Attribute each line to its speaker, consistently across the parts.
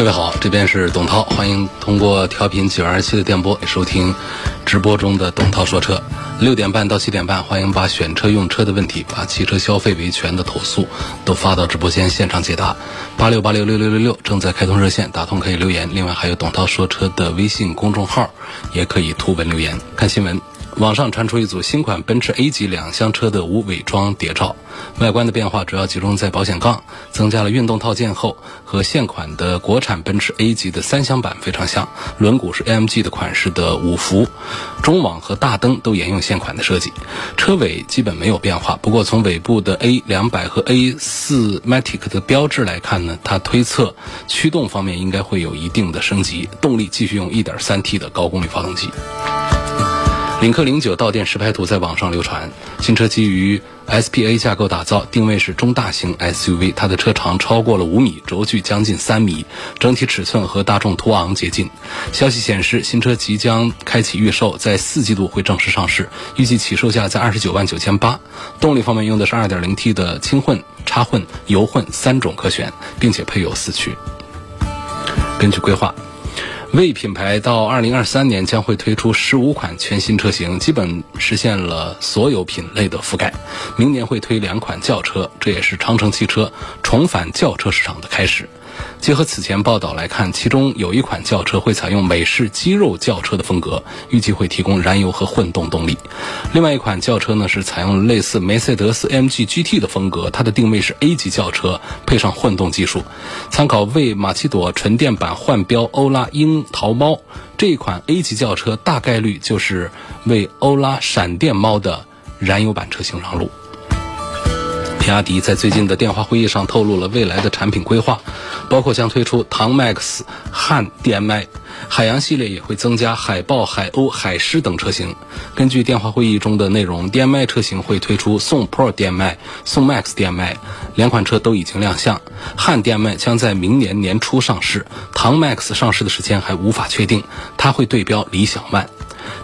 Speaker 1: 各位好，这边是董涛，欢迎通过调频九二七的电波收听直播中的董涛说车。六点半到七点半，欢迎把选车用车的问题，把汽车消费维权的投诉都发到直播间现场解答。八六八六六六六六正在开通热线，打通可以留言。另外还有董涛说车的微信公众号，也可以图文留言。看新闻。网上传出一组新款奔驰 A 级两厢车的无伪装谍照，外观的变化主要集中在保险杠，增加了运动套件后，和现款的国产奔驰 A 级的三厢版非常像。轮毂是 AMG 的款式的五辐，中网和大灯都沿用现款的设计，车尾基本没有变化。不过从尾部的 A 两百和 A 四 Matic 的标志来看呢，它推测驱动方面应该会有一定的升级，动力继续用 1.3T 的高功率发动机。领克零九到店实拍图在网上流传，新车基于 SPA 架构打造，定位是中大型 SUV，它的车长超过了五米，轴距将近三米，整体尺寸和大众途昂接近。消息显示，新车即将开启预售，在四季度会正式上市，预计起售价在二十九万九千八。动力方面用的是 2.0T 的轻混、插混、油混三种可选，并且配有四驱。根据规划。为品牌到二零二三年将会推出十五款全新车型，基本实现了所有品类的覆盖。明年会推两款轿车，这也是长城汽车重返轿车市场的开始。结合此前报道来看，其中有一款轿车会采用美式肌肉轿车的风格，预计会提供燃油和混动动力。另外一款轿车呢是采用类似梅赛德斯 -MG GT 的风格，它的定位是 A 级轿车，配上混动技术，参考为马奇朵纯电版换标欧拉樱桃猫这一款 A 级轿车，大概率就是为欧拉闪电猫的燃油版车型让路。比亚迪在最近的电话会议上透露了未来的产品规划，包括将推出唐 MAX 汉 DM-i，海洋系列也会增加海豹、海鸥、海狮等车型。根据电话会议中的内容，DM-i 车型会推出宋 Pro DM-i、宋 Max DM-i，两款车都已经亮相。汉 DM-i 将在明年年初上市，唐 Max 上市的时间还无法确定，它会对标理想 ONE。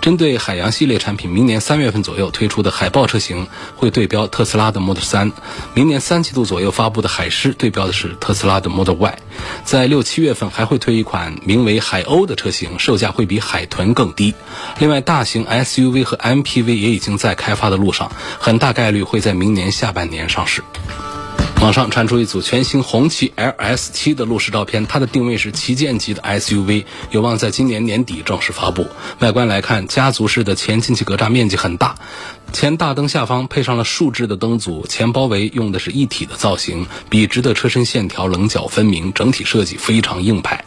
Speaker 1: 针对海洋系列产品，明年三月份左右推出的海豹车型会对标特斯拉的 Model 3，明年三季度左右发布的海狮对标的是特斯拉的 Model Y，在六七月份还会推一款名为海鸥的车型，售价会比海豚更低。另外，大型 SUV 和 MPV 也已经在开发的路上，很大概率会在明年下半年上市。网上传出一组全新红旗 L S 七的路试照片，它的定位是旗舰级的 SUV，有望在今年年底正式发布。外观来看，家族式的前进气格栅面积很大。前大灯下方配上了竖置的灯组，前包围用的是一体的造型，笔直的车身线条棱角分明，整体设计非常硬派。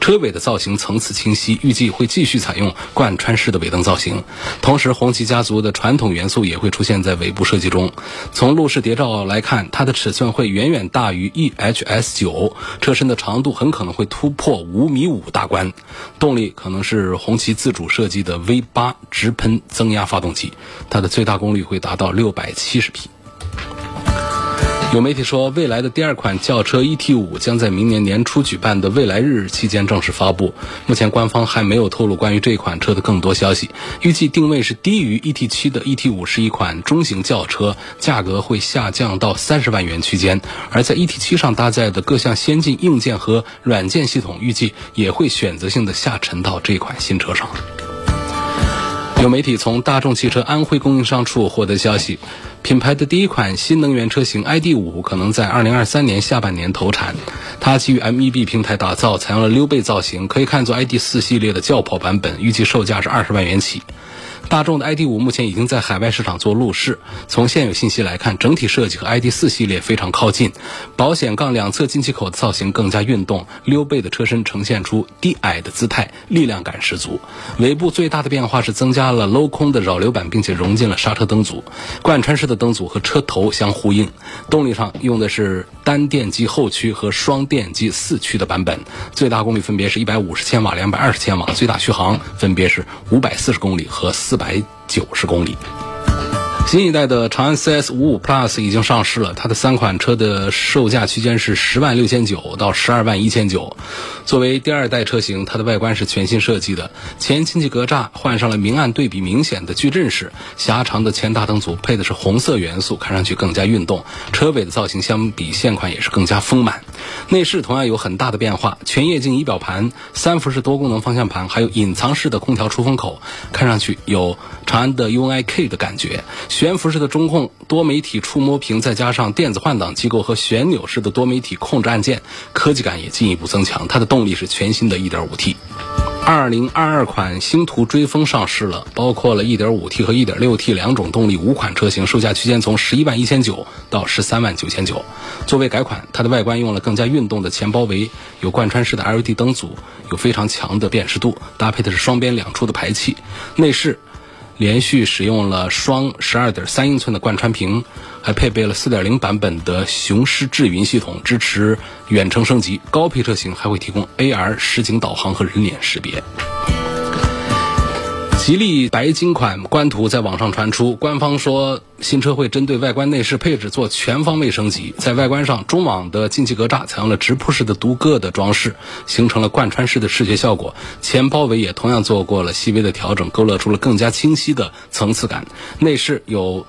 Speaker 1: 车尾的造型层次清晰，预计会继续采用贯穿式的尾灯造型。同时，红旗家族的传统元素也会出现在尾部设计中。从路试谍照来看，它的尺寸会远远大于 EHS 九，车身的长度很可能会突破五米五大关。动力可能是红旗自主设计的 V 八直喷增压发动机，它的最最大功率会达到六百七十匹。有媒体说，未来的第二款轿车 ET 五将在明年年初举办的未来日期间正式发布。目前官方还没有透露关于这款车的更多消息。预计定位是低于 ET 七的 ET 五是一款中型轿车，价格会下降到三十万元区间。而在 ET 七上搭载的各项先进硬件和软件系统，预计也会选择性的下沉到这款新车上。有媒体从大众汽车安徽供应商处获得消息，品牌的第一款新能源车型 ID.5 可能在2023年下半年投产。它基于 MEB 平台打造，采用了溜背造型，可以看作 ID.4 系列的轿跑版本，预计售价是二十万元起。大众的 ID 五目前已经在海外市场做路试。从现有信息来看，整体设计和 ID 四系列非常靠近。保险杠两侧进气口的造型更加运动，溜背的车身呈现出低矮的姿态，力量感十足。尾部最大的变化是增加了镂空的扰流板，并且融进了刹车灯组。贯穿式的灯组和车头相呼应。动力上用的是单电机后驱和双电机四驱的版本，最大功率分别是一百五十千瓦、两百二十千瓦，最大续航分别是五百四十公里和四百九十公里。新一代的长安 CS 五五 Plus 已经上市了，它的三款车的售价区间是十万六千九到十二万一千九。作为第二代车型，它的外观是全新设计的，前进气格栅换上了明暗对比明显的矩阵式，狭长的前大灯组配的是红色元素，看上去更加运动。车尾的造型相比现款也是更加丰满。内饰同样有很大的变化，全液晶仪表盘、三辐式多功能方向盘，还有隐藏式的空调出风口，看上去有长安的 UNI-K 的感觉。悬浮式的中控多媒体触摸屏，再加上电子换挡机构和旋钮式的多媒体控制按键，科技感也进一步增强。它的动力是全新的 1.5T。2022款星途追风上市了，包括了 1.5T 和 1.6T 两种动力五款车型，售价区间从11万1900到13万9900。作为改款，它的外观用了更加运动的前包围，有贯穿式的 LED 灯组，有非常强的辨识度，搭配的是双边两出的排气。内饰。连续使用了双十二点三英寸的贯穿屏，还配备了四点零版本的雄狮智云系统，支持远程升级。高配车型还会提供 AR 实景导航和人脸识别。吉利白金款官图在网上传出，官方说新车会针对外观内饰配置做全方位升级。在外观上，中网的进气格栅采用了直瀑式的独个的装饰，形成了贯穿式的视觉效果。前包围也同样做过了细微的调整，勾勒出了更加清晰的层次感。内饰有。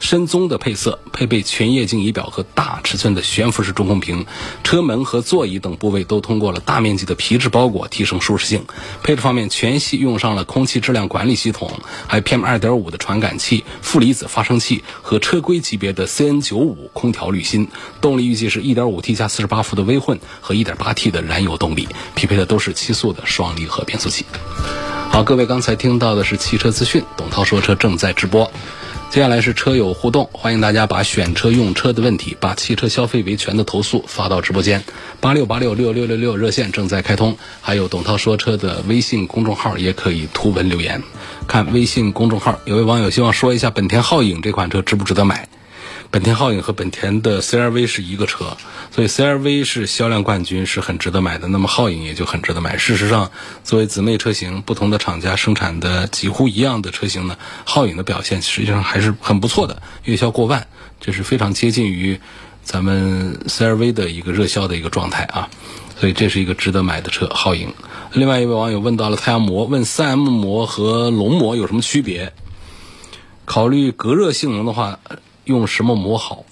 Speaker 1: 深棕的配色，配备全液晶仪表和大尺寸的悬浮式中控屏，车门和座椅等部位都通过了大面积的皮质包裹，提升舒适性。配置方面，全系用上了空气质量管理系统，还有 PM 二点五的传感器、负离子发生器和车规级别的 CN 九五空调滤芯。动力预计是一点五 T 加四十八伏的微混和一点八 T 的燃油动力，匹配的都是七速的双离合变速器。好，各位刚才听到的是汽车资讯，董涛说车正在直播。接下来是车友互动，欢迎大家把选车用车的问题，把汽车消费维权的投诉发到直播间，八六八六六六六六热线正在开通，还有董涛说车的微信公众号也可以图文留言。看微信公众号，有位网友希望说一下本田皓影这款车值不值得买。本田皓影和本田的 CRV 是一个车，所以 CRV 是销量冠军，是很值得买的。那么皓影也就很值得买。事实上，作为姊妹车型，不同的厂家生产的几乎一样的车型呢，皓影的表现实际上还是很不错的，月销过万，这是非常接近于咱们 CRV 的一个热销的一个状态啊。所以这是一个值得买的车，皓影。另外一位网友问到了太阳膜，问 4M 膜和龙膜有什么区别？考虑隔热性能的话。用什么膜好？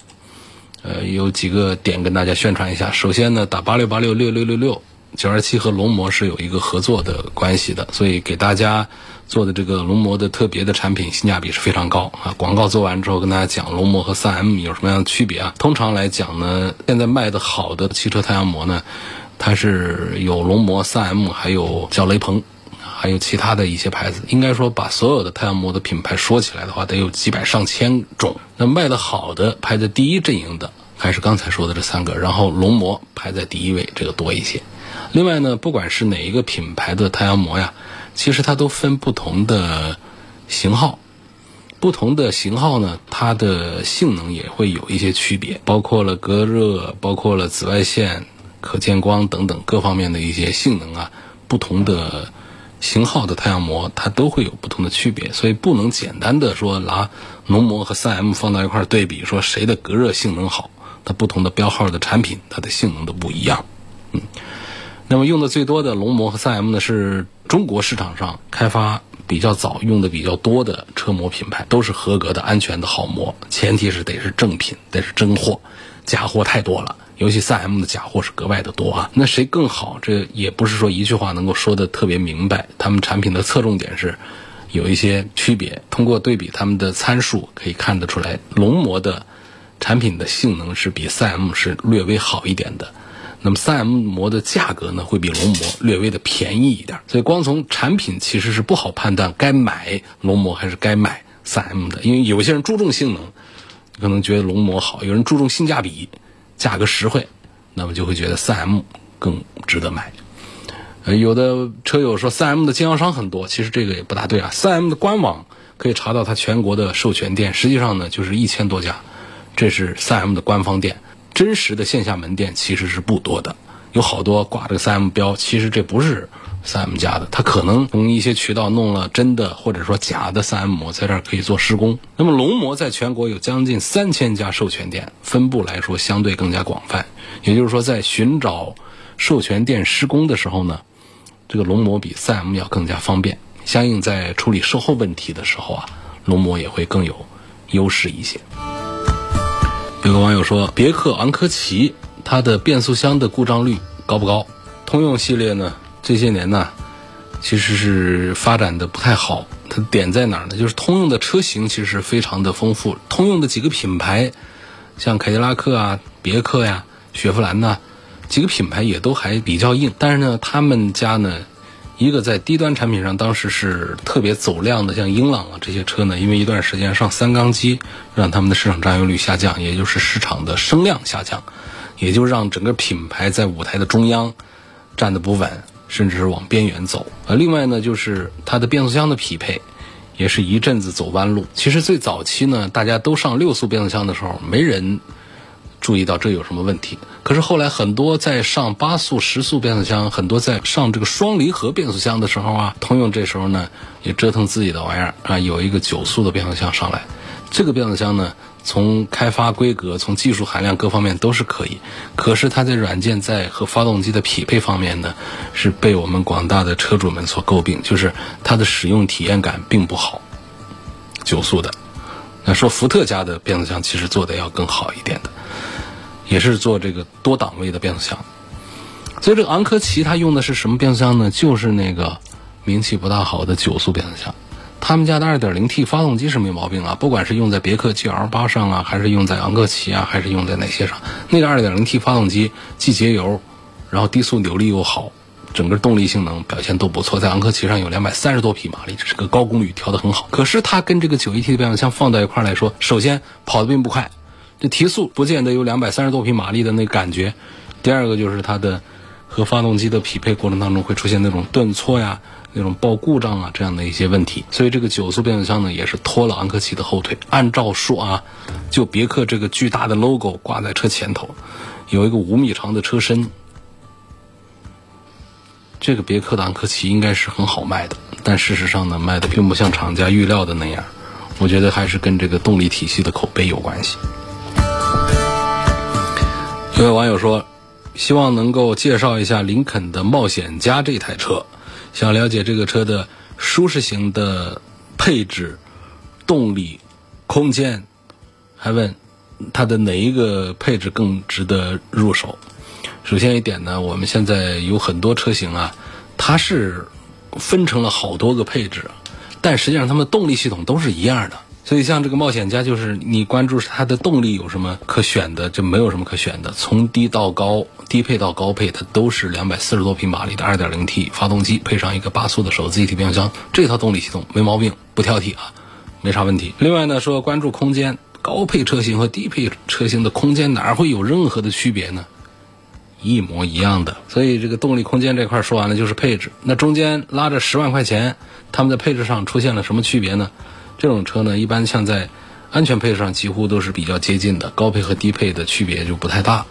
Speaker 1: 呃，有几个点跟大家宣传一下。首先呢，打八六八六六六六六九二七和龙膜是有一个合作的关系的，所以给大家做的这个龙膜的特别的产品性价比是非常高啊。广告做完之后，跟大家讲龙膜和三 M 有什么样的区别啊？通常来讲呢，现在卖的好的汽车太阳膜呢，它是有龙膜、三 M，还有叫雷朋。还有其他的一些牌子，应该说把所有的太阳膜的品牌说起来的话，得有几百上千种。那卖的好的排在第一阵营的，还是刚才说的这三个，然后龙膜排在第一位，这个多一些。另外呢，不管是哪一个品牌的太阳膜呀，其实它都分不同的型号，不同的型号呢，它的性能也会有一些区别，包括了隔热，包括了紫外线、可见光等等各方面的一些性能啊，不同的。型号的太阳膜它都会有不同的区别，所以不能简单的说拿龙膜和三 M 放到一块对比，说谁的隔热性能好。它不同的标号的产品，它的性能都不一样。嗯，那么用的最多的龙膜和三 M 呢，是中国市场上开发比较早、用的比较多的车膜品牌，都是合格的、安全的好膜。前提是得是正品，得是真货，假货太多了。尤其三 M 的假货是格外的多啊，那谁更好？这也不是说一句话能够说的特别明白。他们产品的侧重点是有一些区别，通过对比他们的参数可以看得出来，龙膜的产品的性能是比三 M 是略微好一点的。那么三 M 膜的价格呢，会比龙膜略微的便宜一点。所以光从产品其实是不好判断该买龙膜还是该买三 M 的，因为有些人注重性能，可能觉得龙膜好；有人注重性价比，价格实惠，那么就会觉得三 M 更值得买。呃，有的车友说三 M 的经销商很多，其实这个也不大对啊。三 M 的官网可以查到它全国的授权店，实际上呢就是一千多家，这是三 M 的官方店。真实的线下门店其实是不多的，有好多挂这个三 M 标，其实这不是三 M 家的，他可能从一些渠道弄了真的或者说假的三 M 膜，在这儿可以做施工。那么龙膜在全国有将近三千家授权店，分布来说相对更加广泛。也就是说，在寻找授权店施工的时候呢，这个龙膜比三 M 要更加方便。相应在处理售后问题的时候啊，龙膜也会更有优势一些。有个网友说，别克昂科旗它的变速箱的故障率高不高？通用系列呢，这些年呢，其实是发展的不太好。它点在哪儿呢？就是通用的车型其实是非常的丰富，通用的几个品牌，像凯迪拉克啊、别克呀、雪佛兰呐，几个品牌也都还比较硬。但是呢，他们家呢。一个在低端产品上，当时是特别走量的，像英朗啊这些车呢，因为一段时间上三缸机，让他们的市场占有率下降，也就是市场的声量下降，也就让整个品牌在舞台的中央站得不稳，甚至是往边缘走。呃，另外呢，就是它的变速箱的匹配，也是一阵子走弯路。其实最早期呢，大家都上六速变速箱的时候，没人。注意到这有什么问题？可是后来很多在上八速、十速变速箱，很多在上这个双离合变速箱的时候啊，通用这时候呢也折腾自己的玩意儿啊，有一个九速的变速箱上来。这个变速箱呢，从开发规格、从技术含量各方面都是可以，可是它在软件在和发动机的匹配方面呢，是被我们广大的车主们所诟病，就是它的使用体验感并不好。九速的，那说福特家的变速箱其实做的要更好一点的。也是做这个多档位的变速箱，所以这个昂科旗它用的是什么变速箱呢？就是那个名气不大好的九速变速箱。他们家的 2.0T 发动机是没毛病啊，不管是用在别克 GL8 上啊，还是用在昂科旗啊，还是用在哪些上，那个 2.0T 发动机既节油，然后低速扭力又好，整个动力性能表现都不错。在昂科旗上有两百三十多匹马力，这是个高功率，调得很好。可是它跟这个 9AT 的变速箱放在一块来说，首先跑得并不快。这提速不见得有两百三十多匹马力的那个感觉。第二个就是它的和发动机的匹配过程当中会出现那种顿挫呀、那种报故障啊这样的一些问题。所以这个九速变速箱呢也是拖了昂科旗的后腿。按照说啊，就别克这个巨大的 logo 挂在车前头，有一个五米长的车身，这个别克的昂科旗应该是很好卖的。但事实上呢，卖的并不像厂家预料的那样。我觉得还是跟这个动力体系的口碑有关系。有位网友说，希望能够介绍一下林肯的冒险家这台车，想了解这个车的舒适型的配置、动力、空间，还问它的哪一个配置更值得入手。首先一点呢，我们现在有很多车型啊，它是分成了好多个配置，但实际上它们动力系统都是一样的。所以像这个冒险家，就是你关注它的动力有什么可选的，就没有什么可选的。从低到高，低配到高配，它都是两百四十多匹马力的 2.0T 发动机，配上一个八速的手自一体变速箱，这套动力系统没毛病，不挑剔啊，没啥问题。另外呢，说关注空间，高配车型和低配车型的空间哪会有任何的区别呢？一模一样的。所以这个动力空间这块说完了就是配置，那中间拉着十万块钱，他们在配置上出现了什么区别呢？这种车呢，一般像在安全配置上几乎都是比较接近的，高配和低配的区别就不太大。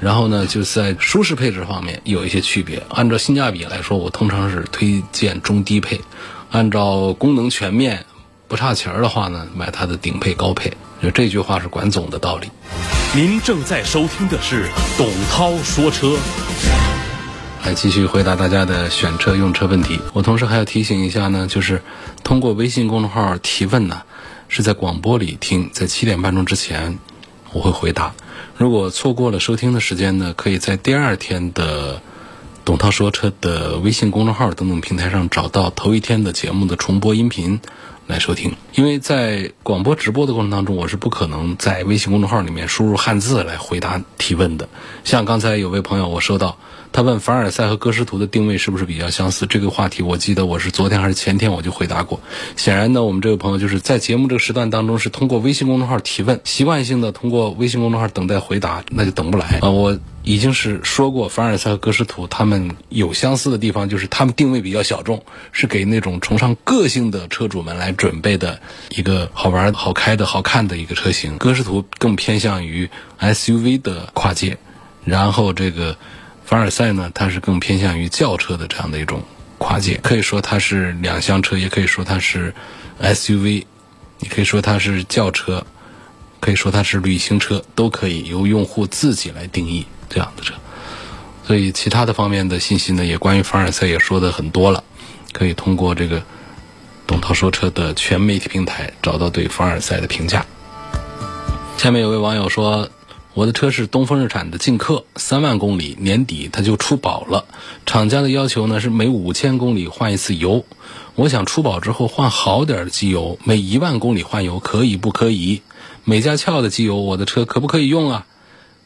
Speaker 1: 然后呢，就在舒适配置方面有一些区别。按照性价比来说，我通常是推荐中低配；按照功能全面不差钱儿的话呢，买它的顶配高配。就这句话是管总的道理。
Speaker 2: 您正在收听的是董涛说车。
Speaker 1: 来继续回答大家的选车用车问题。我同时还要提醒一下呢，就是通过微信公众号提问呢，是在广播里听，在七点半钟之前我会回答。如果错过了收听的时间呢，可以在第二天的董涛说车的微信公众号等等平台上找到头一天的节目的重播音频，来收听。因为在广播直播的过程当中，我是不可能在微信公众号里面输入汉字来回答提问的。像刚才有位朋友我收到，他问凡尔赛和歌诗图的定位是不是比较相似？这个话题我记得我是昨天还是前天我就回答过。显然呢，我们这位朋友就是在节目这个时段当中是通过微信公众号提问，习惯性的通过微信公众号等待回答，那就等不来啊。我已经是说过，凡尔赛和歌诗图他们有相似的地方，就是他们定位比较小众，是给那种崇尚个性的车主们来准备的一个好玩、好开的好看的一个车型。歌诗图更偏向于 SUV 的跨界，然后这个凡尔赛呢，它是更偏向于轿车的这样的一种跨界。可以说它是两厢车，也可以说它是 SUV，你可以说它是轿车，可以说它是旅行车，都可以由用户自己来定义。这样的车，所以其他的方面的信息呢，也关于凡尔赛也说的很多了，可以通过这个董涛说车的全媒体平台找到对凡尔赛的评价。下面有位网友说，我的车是东风日产的劲客，三万公里年底它就出保了，厂家的要求呢是每五千公里换一次油，我想出保之后换好点的机油，每一万公里换油可以不可以？美加壳的机油我的车可不可以用啊？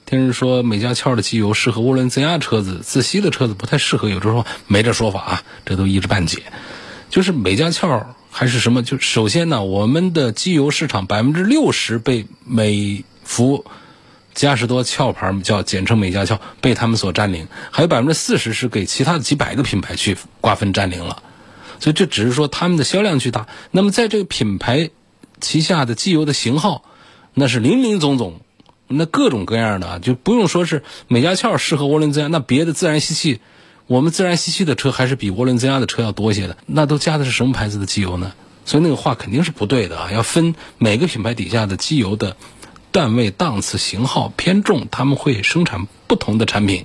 Speaker 1: 听人说美加壳的机油适合涡轮增压车子，自吸的车子不太适合。有时候没这说法啊，这都一知半解。就是美加壳还是什么？就首先呢，我们的机油市场百分之六十被美孚、嘉实多壳牌叫简称美加壳被他们所占领，还有百分之四十是给其他的几百个品牌去瓜分占领了。所以这只是说他们的销量巨大。那么在这个品牌旗下的机油的型号，那是林林总总。那各种各样的啊，就不用说是美加壳适合涡轮增压，那别的自然吸气，我们自然吸气的车还是比涡轮增压的车要多些的。那都加的是什么牌子的机油呢？所以那个话肯定是不对的啊！要分每个品牌底下的机油的段位、档次、型号、偏重，他们会生产不同的产品，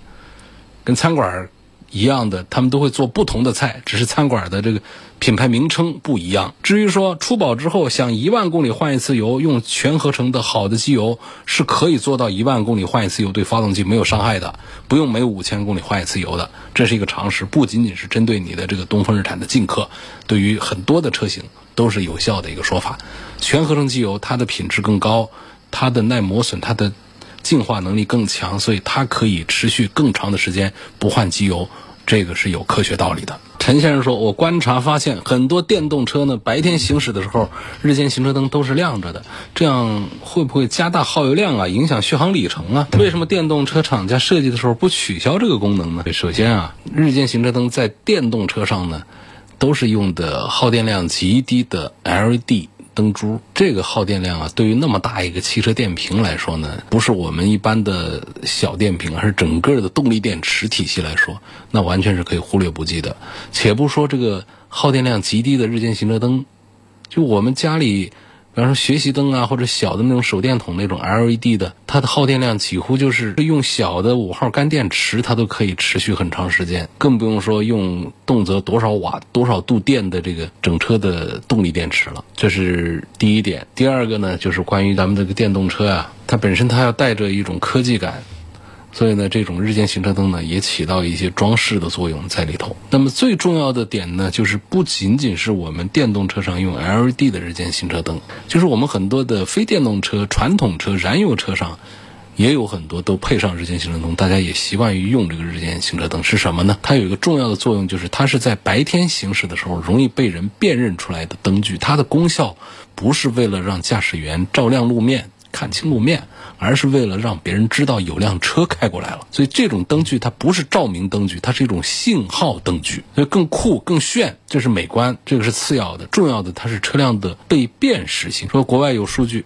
Speaker 1: 跟餐馆一样的，他们都会做不同的菜，只是餐馆的这个。品牌名称不一样。至于说出保之后想一万公里换一次油，用全合成的好的机油是可以做到一万公里换一次油，对发动机没有伤害的，不用每五千公里换一次油的，这是一个常识。不仅仅是针对你的这个东风日产的劲客，对于很多的车型都是有效的一个说法。全合成机油它的品质更高，它的耐磨损、它的净化能力更强，所以它可以持续更长的时间不换机油，这个是有科学道理的。陈先生说：“我观察发现，很多电动车呢，白天行驶的时候，日间行车灯都是亮着的，这样会不会加大耗油量啊，影响续航里程啊？为什么电动车厂家设计的时候不取消这个功能呢？首先啊，日间行车灯在电动车上呢，都是用的耗电量极低的 LED。”灯珠这个耗电量啊，对于那么大一个汽车电瓶来说呢，不是我们一般的小电瓶，而是整个的动力电池体系来说，那完全是可以忽略不计的。且不说这个耗电量极低的日间行车灯，就我们家里。比方说学习灯啊，或者小的那种手电筒那种 LED 的，它的耗电量几乎就是用小的五号干电池，它都可以持续很长时间，更不用说用动辄多少瓦、多少度电的这个整车的动力电池了。这是第一点。第二个呢，就是关于咱们这个电动车啊，它本身它要带着一种科技感。所以呢，这种日间行车灯呢，也起到一些装饰的作用在里头。那么最重要的点呢，就是不仅仅是我们电动车上用 LED 的日间行车灯，就是我们很多的非电动车、传统车、燃油车上，也有很多都配上日间行车灯。大家也习惯于用这个日间行车灯是什么呢？它有一个重要的作用，就是它是在白天行驶的时候容易被人辨认出来的灯具。它的功效不是为了让驾驶员照亮路面。看清路面，而是为了让别人知道有辆车开过来了。所以这种灯具它不是照明灯具，它是一种信号灯具，所以更酷更炫，这是美观，这个是次要的，重要的它是车辆的被辨识性。说国外有数据。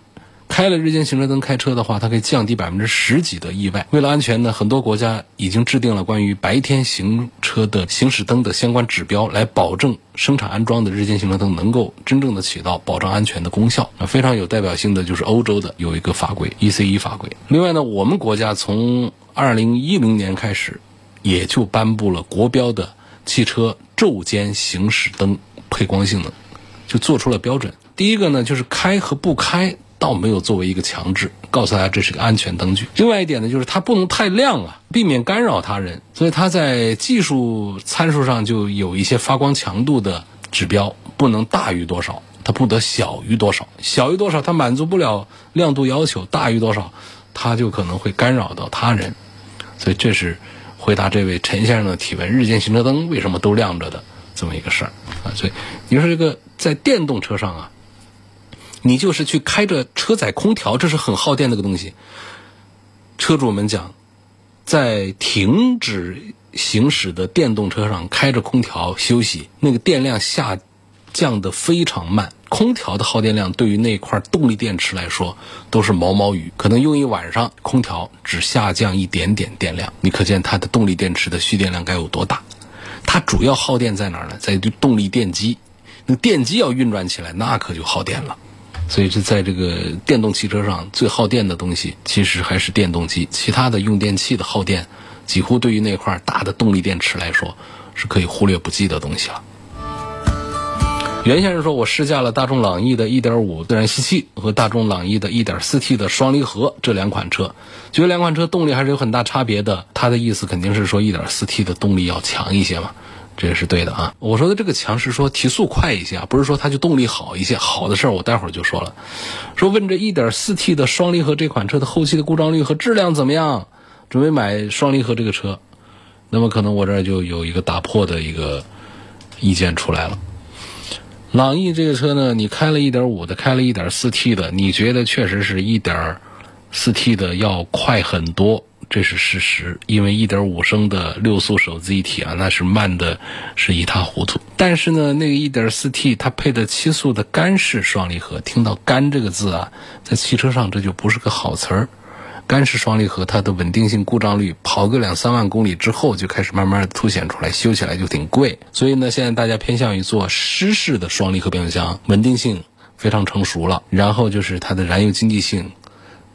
Speaker 1: 开了日间行车灯开车的话，它可以降低百分之十几的意外。为了安全呢，很多国家已经制定了关于白天行车的行驶灯的相关指标，来保证生产安装的日间行车灯能够真正的起到保障安全的功效。啊，非常有代表性的就是欧洲的有一个法规 ECE 法规。另外呢，我们国家从二零一零年开始，也就颁布了国标的汽车昼间行驶灯配光性能，就做出了标准。第一个呢，就是开和不开。倒没有作为一个强制，告诉大家这是个安全灯具。另外一点呢，就是它不能太亮啊，避免干扰他人。所以它在技术参数上就有一些发光强度的指标，不能大于多少。它不得小于多少，小于多少它满足不了亮度要求，大于多少它就可能会干扰到他人。所以这是回答这位陈先生的提问：日间行车灯为什么都亮着的这么一个事儿啊？所以你说这个在电动车上啊，你就是去开着车载空调，这是很耗电的个东西。车主们讲，在停止行驶的电动车上开着空调休息，那个电量下降的非常慢。空调的耗电量对于那块动力电池来说都是毛毛雨，可能用一晚上，空调只下降一点点电量。你可见它的动力电池的蓄电量该有多大？它主要耗电在哪儿呢？在动力电机，那电机要运转起来，那可就耗电了。所以是在这个电动汽车上最耗电的东西，其实还是电动机，其他的用电器的耗电，几乎对于那块大的动力电池来说是可以忽略不计的东西了。袁先生说：“我试驾了大众朗逸的1.5自然吸气和大众朗逸的 1.4T 的双离合这两款车，觉得两款车动力还是有很大差别的。他的意思肯定是说 1.4T 的动力要强一些嘛，这也是对的啊。我说的这个强是说提速快一些啊，不是说它就动力好一些。好的事儿我待会儿就说了。说问这 1.4T 的双离合这款车的后期的故障率和质量怎么样？准备买双离合这个车，那么可能我这儿就有一个打破的一个意见出来了。”朗逸这个车呢，你开了一点五的，开了一点四 T 的，你觉得确实是一点四 T 的要快很多，这是事实。因为一点五升的六速手自一体啊，那是慢的是一塌糊涂。但是呢，那个一点四 T 它配的七速的干式双离合，听到“干”这个字啊，在汽车上这就不是个好词儿。干式双离合，它的稳定性、故障率，跑个两三万公里之后就开始慢慢凸显出来，修起来就挺贵。所以呢，现在大家偏向于做湿式的双离合变速箱，稳定性非常成熟了。然后就是它的燃油经济性，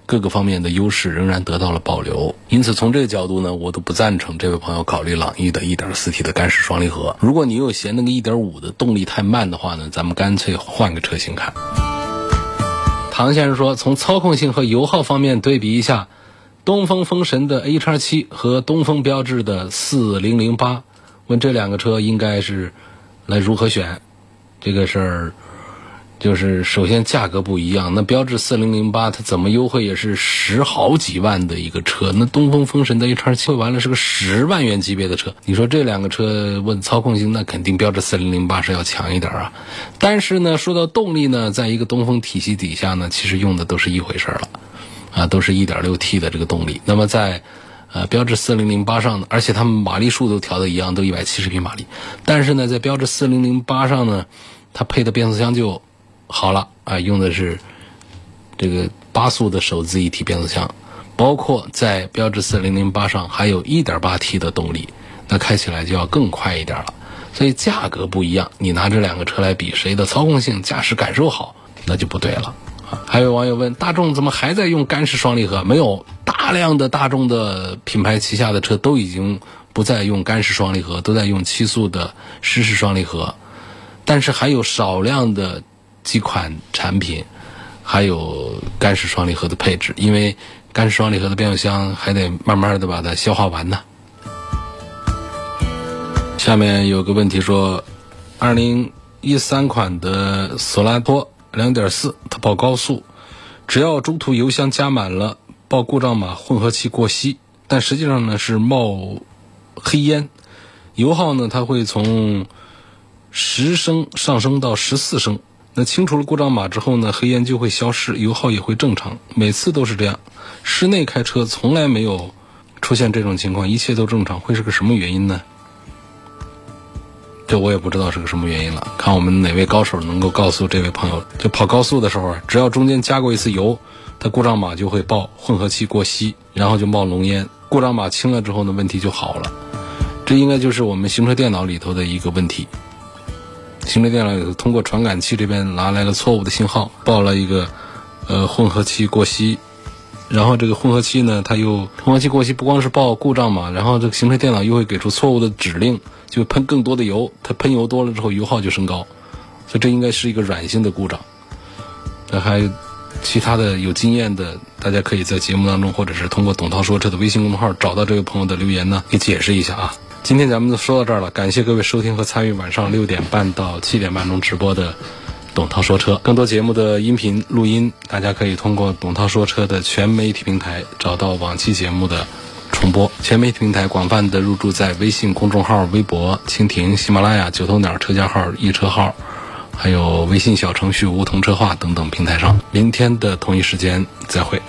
Speaker 1: 各个方面的优势仍然得到了保留。因此，从这个角度呢，我都不赞成这位朋友考虑朗逸的 1.4T 的干式双离合。如果你又嫌那个1.5的动力太慢的话呢，咱们干脆换个车型看。唐先生说：“从操控性和油耗方面对比一下，东风风神的 A 叉七和东风标致的四零零八，问这两个车应该是来如何选？这个事儿。”就是首先价格不一样，那标致四零零八它怎么优惠也是十好几万的一个车，那东风风神的 A 叉七完了是个十万元级别的车，你说这两个车问操控性，那肯定标致四零零八是要强一点啊。但是呢，说到动力呢，在一个东风体系底下呢，其实用的都是一回事了，啊，都是一点六 T 的这个动力。那么在呃标致四零零八上呢，而且它们马力数都调的一样，都一百七十匹马力。但是呢，在标致四零零八上呢，它配的变速箱就。好了啊，用的是这个八速的手自一体变速箱，包括在标致四零零八上还有一点八 T 的动力，那开起来就要更快一点了。所以价格不一样，你拿这两个车来比，谁的操控性、驾驶感受好，那就不对了啊。还有网友问，大众怎么还在用干式双离合？没有，大量的大众的品牌旗下的车都已经不再用干式双离合，都在用七速的湿式双离合，但是还有少量的。几款产品还有干式双离合的配置，因为干式双离合的变速箱还得慢慢的把它消化完呢。下面有个问题说，二零一三款的索拉托两点四，它跑高速，只要中途油箱加满了，报故障码混合气过稀，但实际上呢是冒黑烟，油耗呢它会从十升上升到十四升。那清除了故障码之后呢，黑烟就会消失，油耗也会正常，每次都是这样。室内开车从来没有出现这种情况，一切都正常，会是个什么原因呢？这我也不知道是个什么原因了。看我们哪位高手能够告诉这位朋友，就跑高速的时候，只要中间加过一次油，它故障码就会报混合气过稀，然后就冒浓烟。故障码清了之后呢，问题就好了。这应该就是我们行车电脑里头的一个问题。行车电脑通过传感器这边拿来了错误的信号，报了一个呃混合气过稀，然后这个混合气呢，它又混合气过稀，不光是报故障嘛，然后这个行车电脑又会给出错误的指令，就喷更多的油，它喷油多了之后油耗就升高，所以这应该是一个软性的故障。那还有其他的有经验的，大家可以在节目当中或者是通过董涛说车的微信公众号找到这位朋友的留言呢，给解释一下啊。今天咱们就说到这儿了，感谢各位收听和参与晚上六点半到七点半钟直播的董涛说车。更多节目的音频录音，大家可以通过董涛说车的全媒体平台找到往期节目的重播。全媒体平台广泛的入驻在微信公众号、微博、蜻蜓、喜马拉雅、九头鸟车架号、易车号，还有微信小程序梧桐车话等等平台上。明天的同一时间再会。